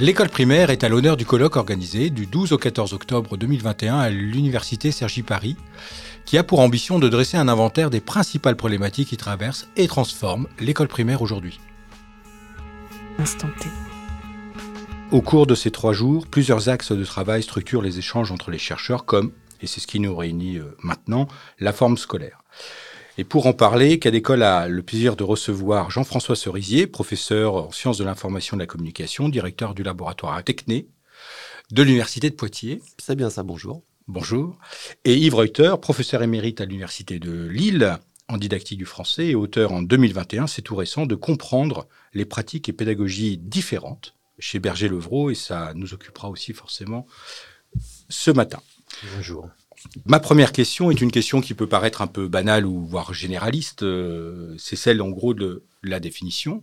L'école primaire est à l'honneur du colloque organisé du 12 au 14 octobre 2021 à l'Université Sergi Paris, qui a pour ambition de dresser un inventaire des principales problématiques qui traversent et transforment l'école primaire aujourd'hui. Au cours de ces trois jours, plusieurs axes de travail structurent les échanges entre les chercheurs comme, et c'est ce qui nous réunit euh, maintenant, la forme scolaire. Et pour en parler, Cadécole a le plaisir de recevoir Jean-François Cerisier, professeur en sciences de l'information et de la communication, directeur du laboratoire Techné de l'Université de Poitiers. C'est bien ça, bonjour. Bonjour. Et Yves Reuter, professeur émérite à l'Université de Lille en didactique du français et auteur en 2021, c'est tout récent, de comprendre les pratiques et pédagogies différentes chez Berger-Levrault et ça nous occupera aussi forcément ce matin. Bonjour. Ma première question est une question qui peut paraître un peu banale ou voire généraliste. Euh, c'est celle en gros de la définition.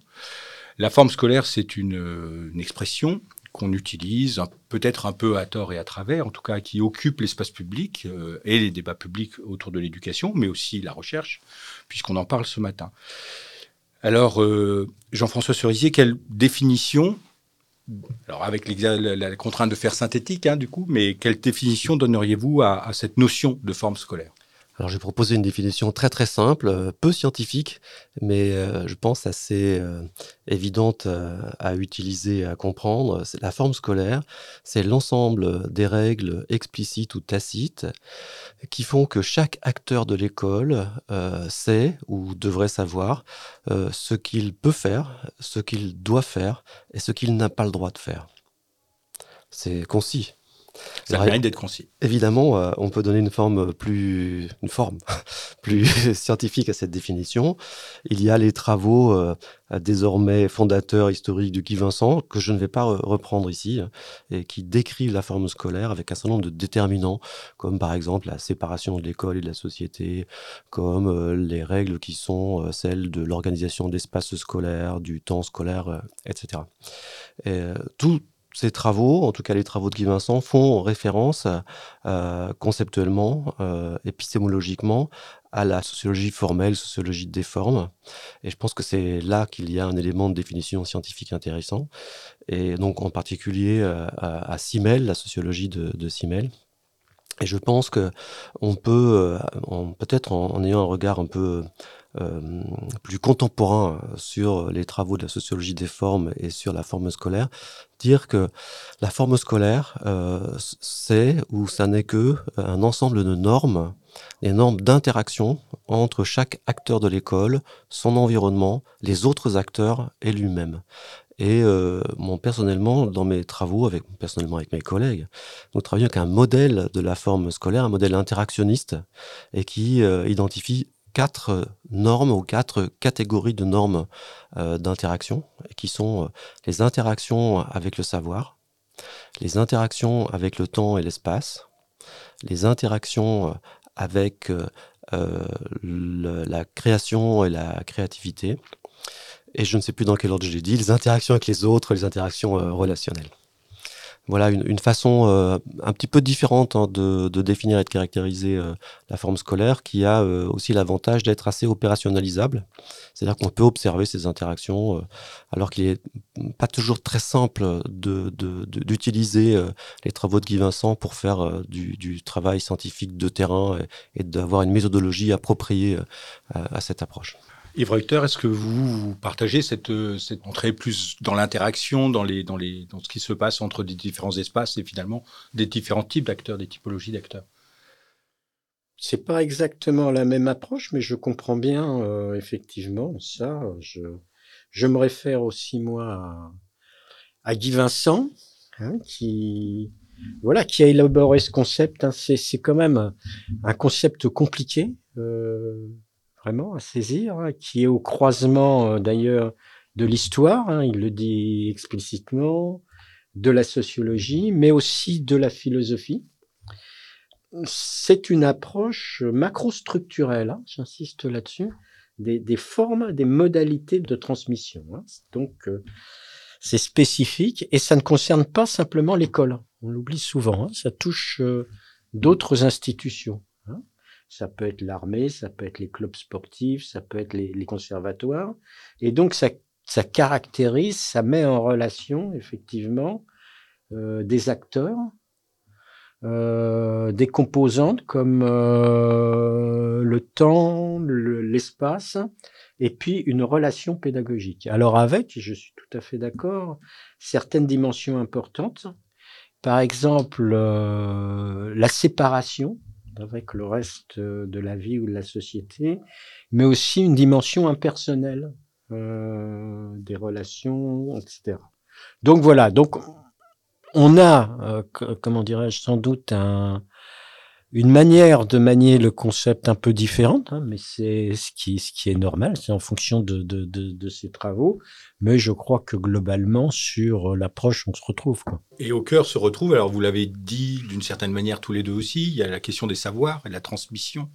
La forme scolaire, c'est une, expression qu'on utilise peut-être un peu à tort et à travers, en tout cas qui occupe l'espace public euh, et les débats publics autour de l'éducation, mais aussi la recherche, puisqu'on en parle ce matin. Alors, euh, Jean-François Cerisier, quelle définition alors avec la, contrainte de faire synthétique, hein, du coup, mais quelle définition donneriez-vous à, cette notion de forme scolaire? Alors, j'ai proposé une définition très très simple, euh, peu scientifique, mais euh, je pense assez euh, évidente à utiliser, à comprendre. C'est la forme scolaire, c'est l'ensemble des règles explicites ou tacites qui font que chaque acteur de l'école sait ou devrait savoir ce qu'il peut faire, ce qu'il doit faire et ce qu'il n'a pas le droit de faire. C'est concis. Ça mérite d'être concis. Évidemment, euh, on peut donner une forme plus, une forme plus scientifique à cette définition. Il y a les travaux euh, désormais fondateurs historiques de Guy Vincent, que je ne vais pas reprendre ici, et qui décrivent la forme scolaire avec un certain nombre de déterminants, comme par exemple la séparation de l'école et de la société, comme euh, les règles qui sont celles de l'organisation d'espaces scolaires, du temps scolaire, etc. Et, tout, ces travaux, en tout cas les travaux de Guy Vincent, font référence euh, conceptuellement, euh, épistémologiquement, à la sociologie formelle, sociologie des formes. Et je pense que c'est là qu'il y a un élément de définition scientifique intéressant. Et donc en particulier euh, à, Simmel, la sociologie de, de Simmel. Et je pense que on peut, peut-être en, ayant un regard un peu euh, plus contemporain sur les travaux de la sociologie des formes et sur la forme scolaire, dire que la forme scolaire, euh, c'est ou ça n'est que un ensemble de normes, des normes d'interaction entre chaque acteur de l'école, son environnement, les autres acteurs et lui-même. Et euh, personnellement, dans mes travaux, avec, personnellement avec mes collègues, nous travaillons avec un modèle de la forme scolaire, un modèle interactionniste, et qui euh, identifie quatre euh, normes ou quatre catégories de normes euh, d'interaction, qui sont euh, les interactions avec le savoir, les interactions avec le temps et l'espace, les interactions avec la création et la créativité, et je ne sais plus dans quel ordre j'ai dit, les interactions avec les autres, les interactions relationnelles voilà une, façon euh, un petit peu différente hein, de, définir et de caractériser euh, la forme scolaire qui a euh, aussi l'avantage d'être assez opérationnalisable. C'est-à-dire qu'on peut observer ces interactions alors qu'il n'est pas toujours très simple d'utiliser de, les travaux de Guy Vincent pour faire du, travail scientifique de terrain et, d'avoir une méthodologie appropriée à cette approche. Yves Reuter, est-ce que vous, partagez cette, cette, entrée plus dans l'interaction, dans, les, dans, les, dans ce qui se passe entre des différents espaces et finalement des différents types d'acteurs, des typologies d'acteurs? C'est pas exactement la même approche, mais je comprends bien euh, effectivement ça. Je, je me réfère aussi moi à, Guy Vincent, hein, qui voilà, qui a élaboré ce concept. Hein. C'est quand même un, concept compliqué. Euh, vraiment à saisir, hein, qui est au croisement euh, d'ailleurs de l'histoire, hein, il le dit explicitement, de la sociologie, mais aussi de la philosophie. C'est une approche macrostructurelle, hein, j'insiste là-dessus, des, formes, des modalités de transmission. Donc, euh, c'est spécifique et ça ne concerne pas simplement l'école. On l'oublie souvent, ça touche euh, d'autres institutions. Ça peut être l'armée, ça peut être les clubs sportifs, ça peut être les, conservatoires. Et donc, ça, ça caractérise, ça met en relation effectivement des acteurs, des composantes comme le temps, l'espace, et puis une relation pédagogique. Alors avec, je suis tout à fait d'accord, certaines dimensions importantes, par exemple euh, la séparation avec le reste de la vie ou de la société, mais aussi une dimension impersonnelle euh, des relations, etc. Donc voilà, donc on a, euh, comment dirais-je, sans doute un, une manière de manier le concept un peu différente, hein, mais c'est ce qui, est normal, c'est en fonction de, de, de, de, ces travaux. Mais je crois que globalement, sur l'approche, on se retrouve. Et au cœur se retrouve, alors vous l'avez dit d'une certaine manière tous les deux aussi, il y a la question des savoirs et la transmission,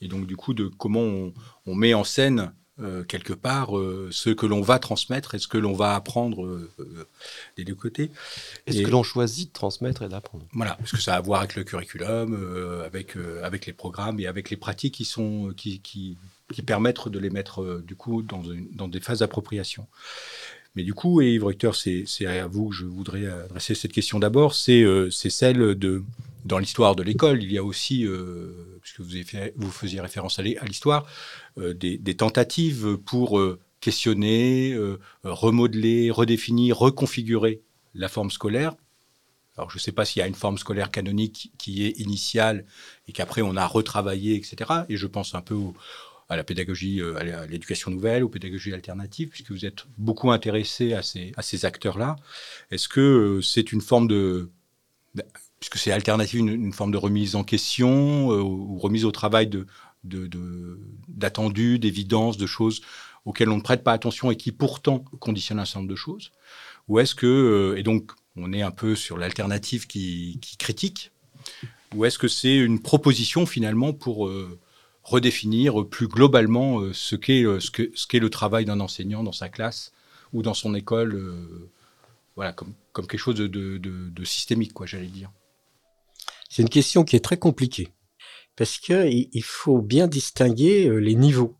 et donc du coup de comment on met en scène euh, quelque part euh, ce que l'on va transmettre et ce que l'on va apprendre euh, des deux côtés. Et, ce que l'on choisit de transmettre et d'apprendre. Voilà, parce que ça a à voir avec le curriculum, avec, avec les programmes et avec les pratiques qui, sont, qui, qui, qui permettent de les mettre du coup dans, dans des phases d'appropriation. Mais du coup, et Yves Recteur, c'est à vous que je voudrais adresser cette question d'abord, c'est celle de dans l'histoire de l'école, il y a aussi, euh, puisque vous, avez vous faisiez référence à l'histoire, euh, des, tentatives pour euh, questionner, remodeler, redéfinir, reconfigurer la forme scolaire. Alors je ne sais pas s'il y a une forme scolaire canonique qui est initiale et qu'après on a retravaillé, etc. Et je pense un peu à la pédagogie, à l'éducation nouvelle, aux pédagogies alternatives, puisque vous êtes beaucoup intéressé à ces acteurs-là. Est-ce que c'est une forme de puisque c'est alternative, une, forme de remise en question euh, ou remise au travail de, d'attendus, d'évidences, de choses auxquelles on ne prête pas attention et qui pourtant conditionnent un certain nombre de choses. Ou est-ce que, euh, et donc on est un peu sur l'alternative qui, critique, ou est-ce que c'est une proposition finalement pour euh, redéfinir plus globalement ce qu'est ce le travail d'un enseignant dans sa classe ou dans son école, voilà, comme, comme quelque chose de, de, de systémique, quoi, j'allais dire c'est une question qui est très compliquée parce que il faut bien distinguer euh, les niveaux.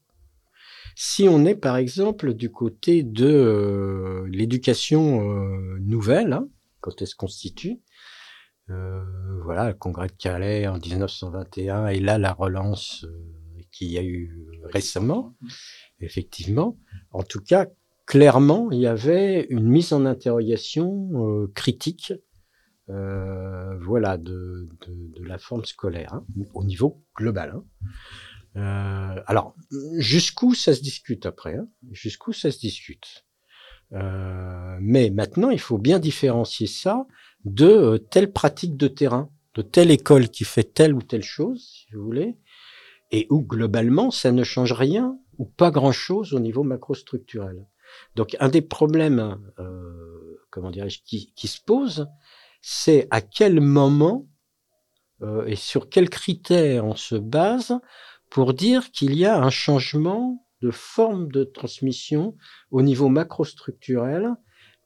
Si on est par exemple du côté de euh, l'éducation euh, nouvelle, hein, quand elle se constitue, voilà, le congrès de Calais en 1921 et là la relance qu'il y a eu récemment, effectivement. En tout cas, clairement, il y avait une mise en interrogation critique voilà, de, de, la forme scolaire, hein, au niveau global. Hein. Euh, alors, jusqu'où ça se discute après hein, Jusqu'où ça se discute? Euh, Mais maintenant, il faut bien différencier ça de euh, telle pratique de terrain, de telle école qui fait telle ou telle chose, si vous voulez, et où globalement, ça ne change rien ou pas grand-chose au niveau macrostructurel. Donc, un des problèmes, euh, comment dirais-je, qui, qui se pose, c'est à quel moment euh, et sur quels critères on se base pour dire qu'il y a un changement de forme de transmission au niveau macrostructurel,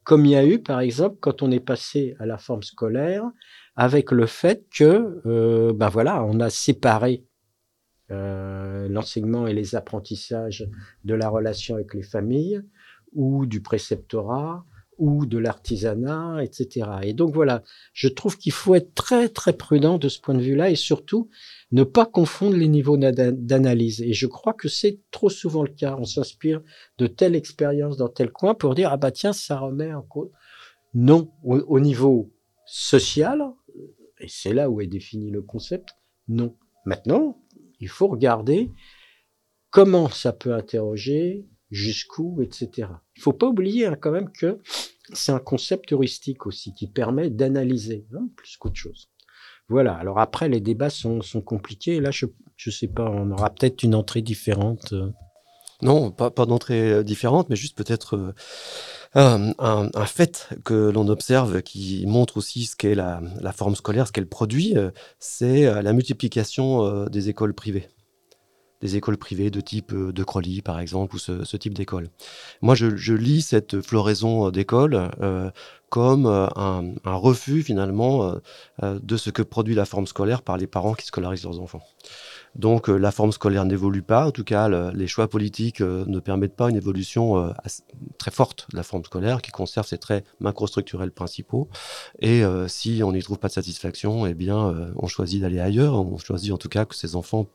comme il y a eu par exemple quand on est passé à la forme scolaire, avec le fait que, euh, ben voilà, on a séparé euh, l'enseignement et les apprentissages de la relation avec les familles ou du préceptorat ou de l'artisanat, etc. Et donc voilà, je trouve qu'il faut être très très prudent de ce point de vue-là et surtout ne pas confondre les niveaux d'analyse. Et je crois que c'est trop souvent le cas. On s'inspire de telle expérience dans tel coin pour dire ah bah tiens ça remet en cause. Non, au, niveau social, et c'est là où est défini le concept. Non. Maintenant, il faut regarder comment ça peut interroger jusqu'où, etc. Il faut pas oublier hein, quand même que c'est un concept heuristique aussi qui permet d'analyser hein, plus qu'autre chose. Voilà. Alors après, les débats sont, compliqués. Là, je ne sais pas, on aura peut-être une entrée différente. Euh. Non, pas, d'entrée euh, différente, mais juste peut-être euh, un, fait que l'on observe qui montre aussi ce qu'est la, forme scolaire, ce qu'elle produit, c'est la multiplication des écoles privées des écoles privées de type euh, de Crowley, par exemple, ou ce, type d'école. Moi, je, lis cette floraison euh, d'écoles euh, comme un, refus, finalement, de ce que produit la forme scolaire par les parents qui scolarisent leurs enfants. Donc la forme scolaire n'évolue pas, en tout cas les choix politiques ne permettent pas une évolution très forte de la forme scolaire, qui conserve ses traits macrostructurels principaux. Et si on n'y trouve pas de satisfaction, eh bien, on choisit d'aller ailleurs. On choisit en tout cas que ces enfants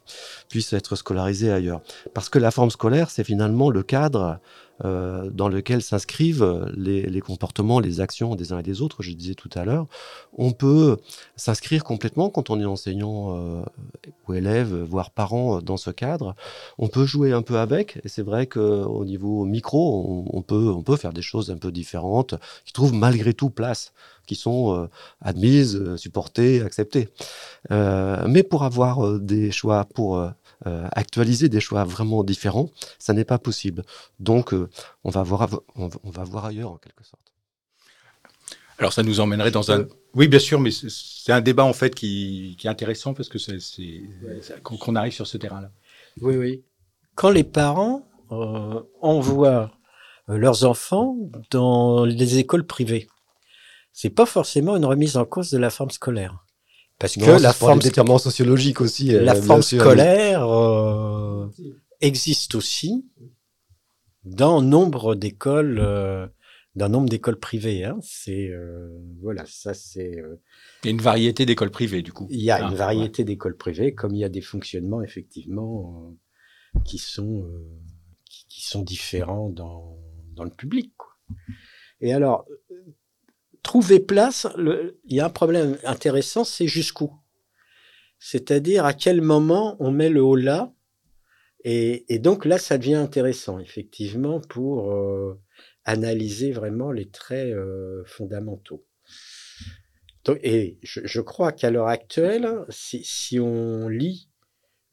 puissent être scolarisés ailleurs. Parce que la forme scolaire, c'est finalement le cadre euh, dans lequel s'inscrivent les, comportements, les actions des uns et des autres, je disais tout à l'heure. On peut s'inscrire complètement quand on est enseignant euh, ou élève, voire parent dans ce cadre. On peut jouer un peu avec, et c'est vrai qu'au niveau micro, on, peut, on peut faire des choses un peu différentes qui trouvent malgré tout place qui sont euh, admises, supportées, acceptées. mais pour avoir des choix, pour euh, actualiser des choix vraiment différents, ça n'est pas possible. Donc, euh, on, va voir, on, va voir ailleurs en quelque sorte. Alors, ça nous emmènerait dans un. Oui, bien sûr, mais c'est un débat en fait qui, est intéressant parce que c'est qu'on arrive sur ce terrain-là. Oui, oui. Quand les parents euh, envoient leurs enfants dans les écoles privées, c'est pas forcément une remise en cause de la forme scolaire. Parce que la forme sociologique aussi. La forme scolaire euh, existe aussi dans nombre d'écoles, euh, dans nombre d'écoles privées. Hein. C'est euh, voilà, ça c'est. il y a une variété d'écoles privées du coup. Il y a une ah, variété d'écoles privées, comme il y a des fonctionnements effectivement qui sont qui, sont différents dans dans le public. Quoi. Et alors, trouver place, il y a un problème intéressant, c'est jusqu'où? C'est-à-dire à quel moment on met le haut là. Et, donc là, ça devient intéressant, effectivement, pour euh, analyser vraiment les traits euh, fondamentaux. et je, crois qu'à l'heure actuelle, si, on lit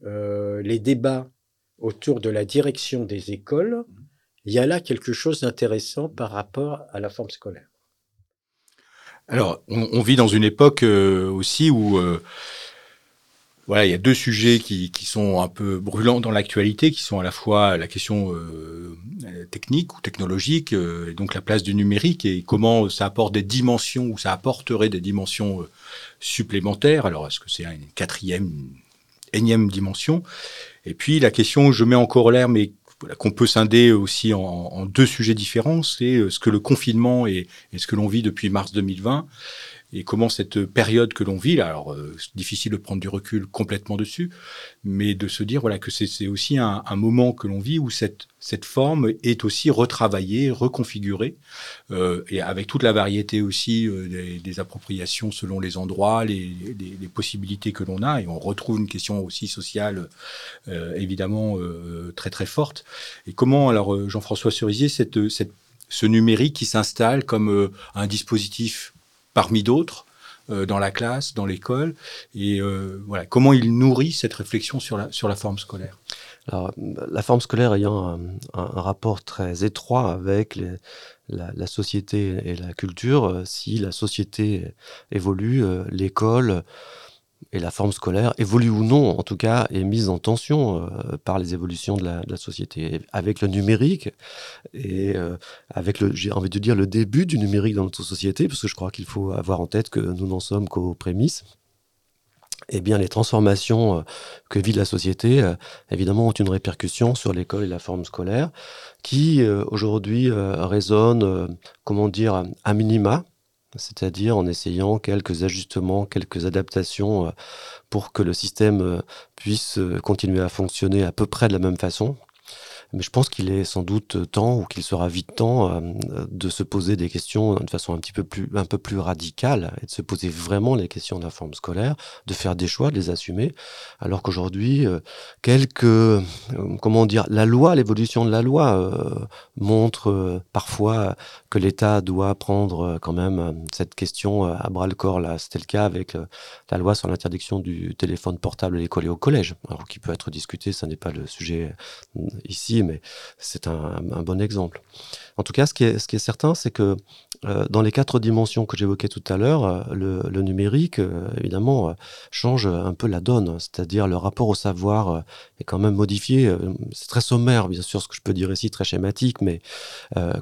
euh, les débats autour de la direction des écoles, il y a là quelque chose d'intéressant par rapport à la forme scolaire. Alors, on, vit dans une époque euh, aussi où euh, voilà, il y a deux sujets qui, sont un peu brûlants dans l'actualité, qui sont à la fois la question euh, technique ou technologique, et donc la place du numérique et comment ça apporte des dimensions ou ça apporterait des dimensions supplémentaires. Alors, est-ce que c'est une quatrième, énième dimension? Et puis la question, je mets en corollaire, mais qu'on peut scinder aussi en, deux sujets différents, c'est euh, ce que le confinement et, et ce que l'on vit depuis mars 2020 et comment cette période que l'on vit, alors euh, difficile de prendre du recul complètement dessus, mais de se dire voilà que c'est aussi un, moment que l'on vit où cette, forme est aussi retravaillée, reconfigurée, euh, et avec toute la variété aussi euh, des, appropriations selon les endroits, les, possibilités que l'on a, et on retrouve une question aussi sociale euh, évidemment très très forte. Et comment alors Jean-François Cerisier, ce numérique qui s'installe comme un dispositif parmi d'autres euh, dans la classe, dans l'école, et euh, voilà comment il nourrit cette réflexion sur la, sur la forme scolaire? Alors, la forme scolaire ayant un, rapport très étroit avec la, la, société et la culture, euh, si la société évolue, l'école et la forme scolaire, évolue ou non, en tout cas, est mise en tension euh, par les évolutions de la, société. Avec le numérique et euh, avec, le, j'ai envie de dire, le début du numérique dans notre société, parce que je crois qu'il faut avoir en tête que nous n'en sommes qu'aux prémices, eh bien, les transformations euh, que vit la société, évidemment, ont une répercussion sur l'école et la forme scolaire, qui aujourd'hui résonne, comment dire, à minima, c'est-à-dire en essayant quelques ajustements, quelques adaptations euh, pour que le système euh, puisse euh, continuer à fonctionner à peu près de la même façon, mais je pense qu'il est sans doute temps, ou qu'il sera vite temps, euh, de se poser des questions de façon un petit peu plus, radicale, et de se poser vraiment les questions de la forme scolaire, de faire des choix, de les assumer, alors qu'aujourd'hui, euh, quelques, euh, comment dire, la loi, l'évolution de la loi montre parfois que l'État doit prendre quand même cette question à bras le corps. Là, c'était le cas avec la loi sur l'interdiction du téléphone portable à l'école et au collège, alors qui peut être discuté, ça n'est pas le sujet ici mais c'est un, bon exemple. En tout cas, ce qui est, certain, c'est que euh, dans les quatre dimensions que j'évoquais tout à l'heure, euh, le, numérique, euh, évidemment, change un peu la donne, c'est-à-dire le rapport au savoir est quand même modifié. C'est très sommaire, bien sûr, ce que je peux dire ici, très schématique, mais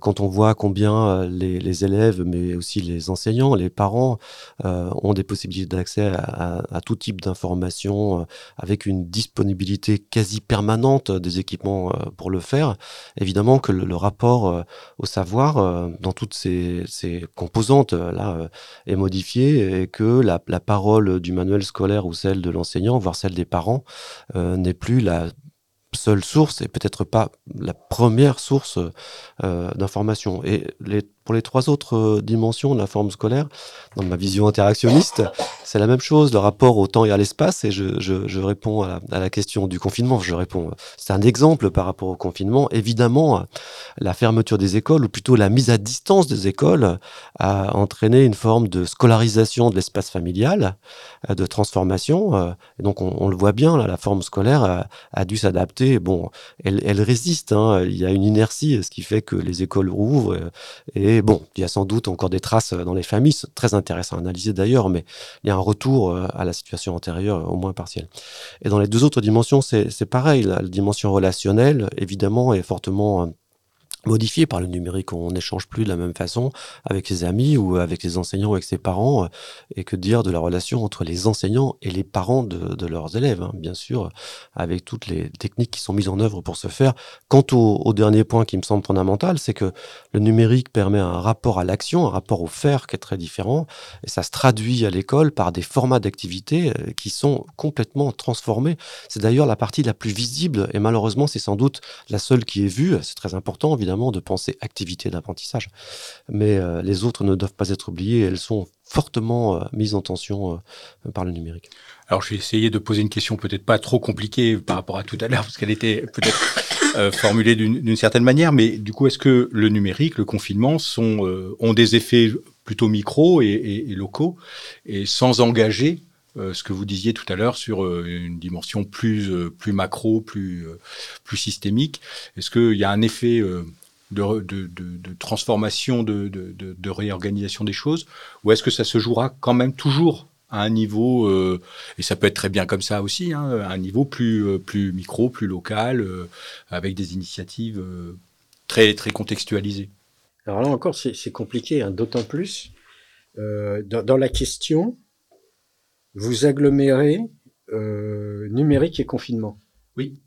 quand on voit combien les, élèves, mais aussi les enseignants, les parents, ont des possibilités d'accès à, à, tout type d'informations, avec une disponibilité quasi permanente des équipements pour le faire, évidemment que le, rapport au savoir, dans toutes ces, composantes là, est modifié et que la, la, parole du manuel scolaire ou celle de l'enseignant, voire celle des parents, n'est plus la seule source et peut-être pas la première source euh, d'information. Et les pour les trois autres euh, dimensions de la forme scolaire, dans ma vision interactionniste, c'est la même chose, le rapport au temps et à l'espace. Et je, réponds à la, question du confinement. Je réponds, c'est un exemple par rapport au confinement. Évidemment, la fermeture des écoles, ou plutôt la mise à distance des écoles, a entraîné une forme de scolarisation de l'espace familial, euh, de transformation. Euh, et donc, on, le voit bien, la forme scolaire a, dû s'adapter. Bon, elle, résiste. Hein. Il y a une inertie, ce qui fait que les écoles rouvrent et bon, il y a sans doute encore des traces euh, dans les familles, très intéressant à analyser d'ailleurs, mais il y a un retour euh, à la situation antérieure, au moins partiel. Et dans les deux autres dimensions, c'est pareil. La, dimension relationnelle, évidemment, est fortement euh, modifié par le numérique. On n'échange plus de la même façon avec ses amis ou avec les enseignants ou avec ses parents. Et que dire de la relation entre les enseignants et les parents de, leurs élèves, hein, bien sûr, avec toutes les techniques qui sont mises en œuvre pour ce faire. Quant au, dernier point qui me semble fondamental, c'est que le numérique permet un rapport à l'action, un rapport au faire qui est très différent. Et ça se traduit à l'école par des formats d'activité euh, qui sont complètement transformés. C'est d'ailleurs la partie la plus visible et malheureusement, c'est sans doute la seule qui est vue. C'est très important, évidemment de penser activité d'apprentissage. Mais euh, les autres ne doivent pas être oubliées, elles sont fortement euh, mises en tension euh, par le numérique. Alors je vais essayer de poser une question peut-être pas trop compliquée par rapport à tout à l'heure, parce qu'elle était peut-être formulée d'une certaine manière, mais du coup, est-ce que le numérique, le confinement sont, ont des effets plutôt micro et locaux, et sans engager euh, ce que vous disiez tout à l'heure sur euh, une dimension plus, euh, plus macro, plus, plus systémique. Est-ce qu'il y a un effet de, de, de, de, transformation, de, réorganisation des choses Ou est-ce que ça se jouera quand même toujours à un niveau, et ça peut être très bien comme ça aussi, hein, à un niveau plus, plus micro, plus local, avec des initiatives très, très contextualisées? Alors là encore, c'est compliqué, hein, d'autant plus dans, la question, vous agglomérez euh, numérique et confinement. Oui.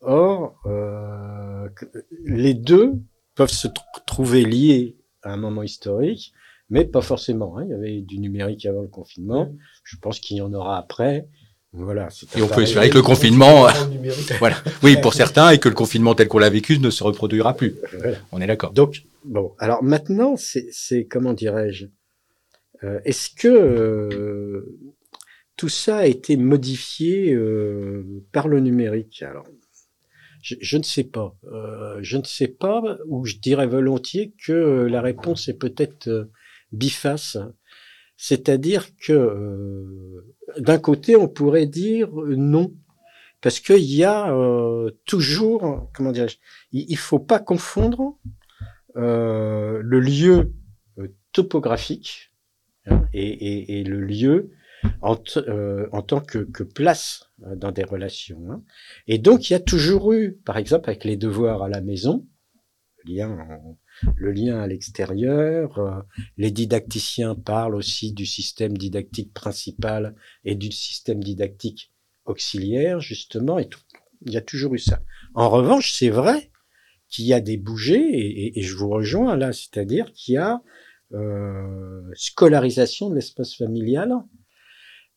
Or, euh, les deux peuvent se trouver liés à un moment historique, mais pas forcément. Hein. Il y avait du numérique avant le confinement. Je pense qu'il y en aura après. Voilà. Et on peut espérer que le confinement, voilà. Oui, pour certains, et que le confinement tel qu'on l'a vécu ne se reproduira plus. On est d'accord. Donc, bon. Alors maintenant, c'est comment dirais-je euh, Est-ce que euh, tout ça a été modifié euh, par le numérique. Alors, je, ne sais pas. Euh, je ne sais pas, ou je dirais volontiers que la réponse est peut-être euh, biface. C'est-à-dire que d'un côté, on pourrait dire non, parce qu'il y a toujours, comment dirais-je, il, ne faut pas confondre le lieu topographique hein, et, le lieu en, euh, en tant que, place euh, dans des relations. Hein. Et donc, il y a toujours eu, par exemple, avec les devoirs à la maison, le lien, le lien à l'extérieur. Euh, les didacticiens parlent aussi du système didactique principal et du système didactique auxiliaire, justement. Et tout. Il y a toujours eu ça. En revanche, c'est vrai qu'il y a des bougées, et, je vous rejoins là, c'est-à-dire qu'il y a scolarisation de l'espace familial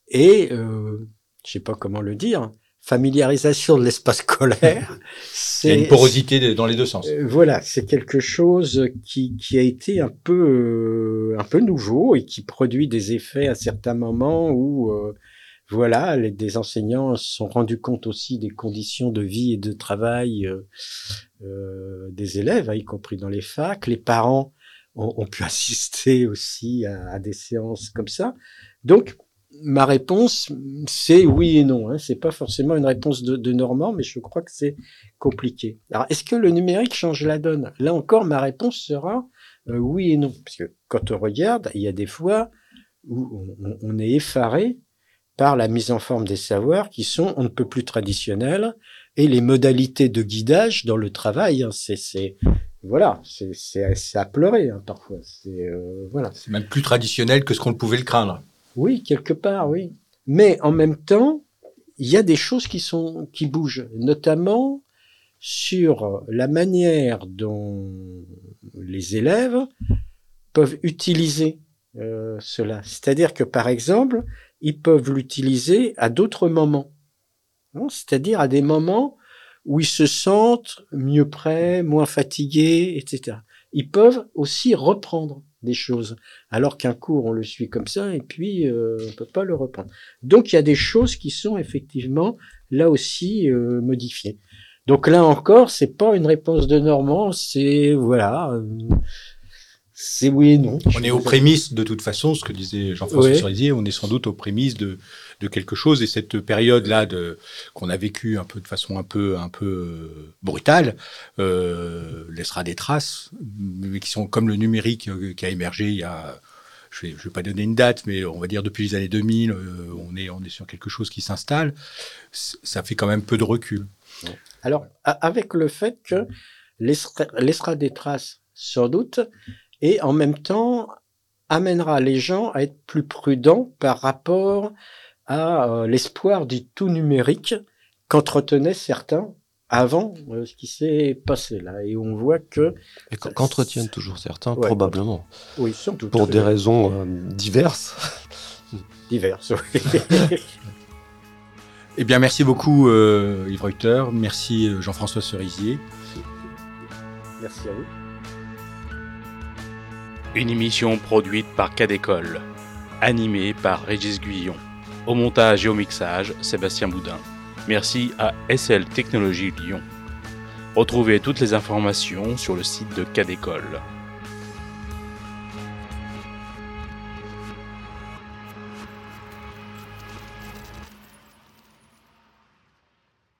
et euh, je sais pas comment le dire, familiarisation de l'espace scolaire. Il y a une porosité dans les deux sens. Euh, voilà, c'est quelque chose qui, qui a été un peu euh, un peu nouveau et qui produit des effets à certains moments où euh, voilà, les, des enseignants se sont rendus compte aussi des conditions de vie et de travail des élèves, hein, y compris dans les facs. Les parents ont, ont pu assister aussi à, à, des séances comme ça. Donc, ma réponse, c'est oui et non. Hein. C'est pas forcément une réponse de, Normand, mais je crois que c'est compliqué. Alors, est-ce que le numérique change la donne? Là encore, ma réponse sera euh, oui et non, parce que quand on regarde, il y a des fois où on, est effaré par la mise en forme des savoirs qui sont on ne peut plus traditionnels et les modalités de guidage dans le travail. Hein, c'est voilà, c'est à pleurer hein, parfois. C'est euh, voilà. C'est même plus traditionnel que ce qu'on pouvait le craindre. Oui, quelque part, oui. Mais en même temps, il y a des choses qui bougent, notamment sur la manière dont les élèves peuvent utiliser euh, cela. C'est-à-dire que, par exemple, ils peuvent l'utiliser à d'autres moments. Hein, c'est-à-dire à des moments où ils se sentent mieux prêts, moins fatigués, etc. Ils peuvent aussi reprendre des choses, alors qu'un cours, on le suit comme ça, et puis euh, on peut pas le reprendre. Donc il y a des choses qui sont effectivement là aussi euh, modifiées. Donc là encore, c'est pas une réponse de Normand, c'est voilà, euh, c'est oui et non. On est aux prémices de toute façon, ce que disait Jean-François Ouais. Cerisier, on est sans doute aux prémices de, de quelque chose et cette période-là de qu'on a vécue un peu de façon un peu un peu euh, brutale euh, laissera des traces, mais qui sont comme le numérique euh, qui a émergé il y a je vais, je vais pas donner une date, mais on va dire depuis les années 2000, euh, on est on est sur quelque chose qui s'installe. Ça fait quand même peu de recul. Alors, avec le fait que laissera, laissera des traces, sans doute, et en même temps amènera les gens à être plus prudents par rapport à euh, l'espoir du tout numérique qu'entretenaient certains avant euh, ce qui s'est passé là. Et on voit que, Et qu'en- qu'entretiennent toujours certains, Ouais. probablement. oui, sans doute, Pour des euh, raisons euh, diverses. diverses. oui. Eh bien, merci beaucoup euh, Yves Reuter, merci Jean-François Cerisier. Merci à vous. Une émission produite par Cadécole, animée par Régis Guillon. Au montage et au mixage, Sébastien Boudin. Merci à SL Technologies Lyon. Retrouvez toutes les informations sur le site de Cadécole.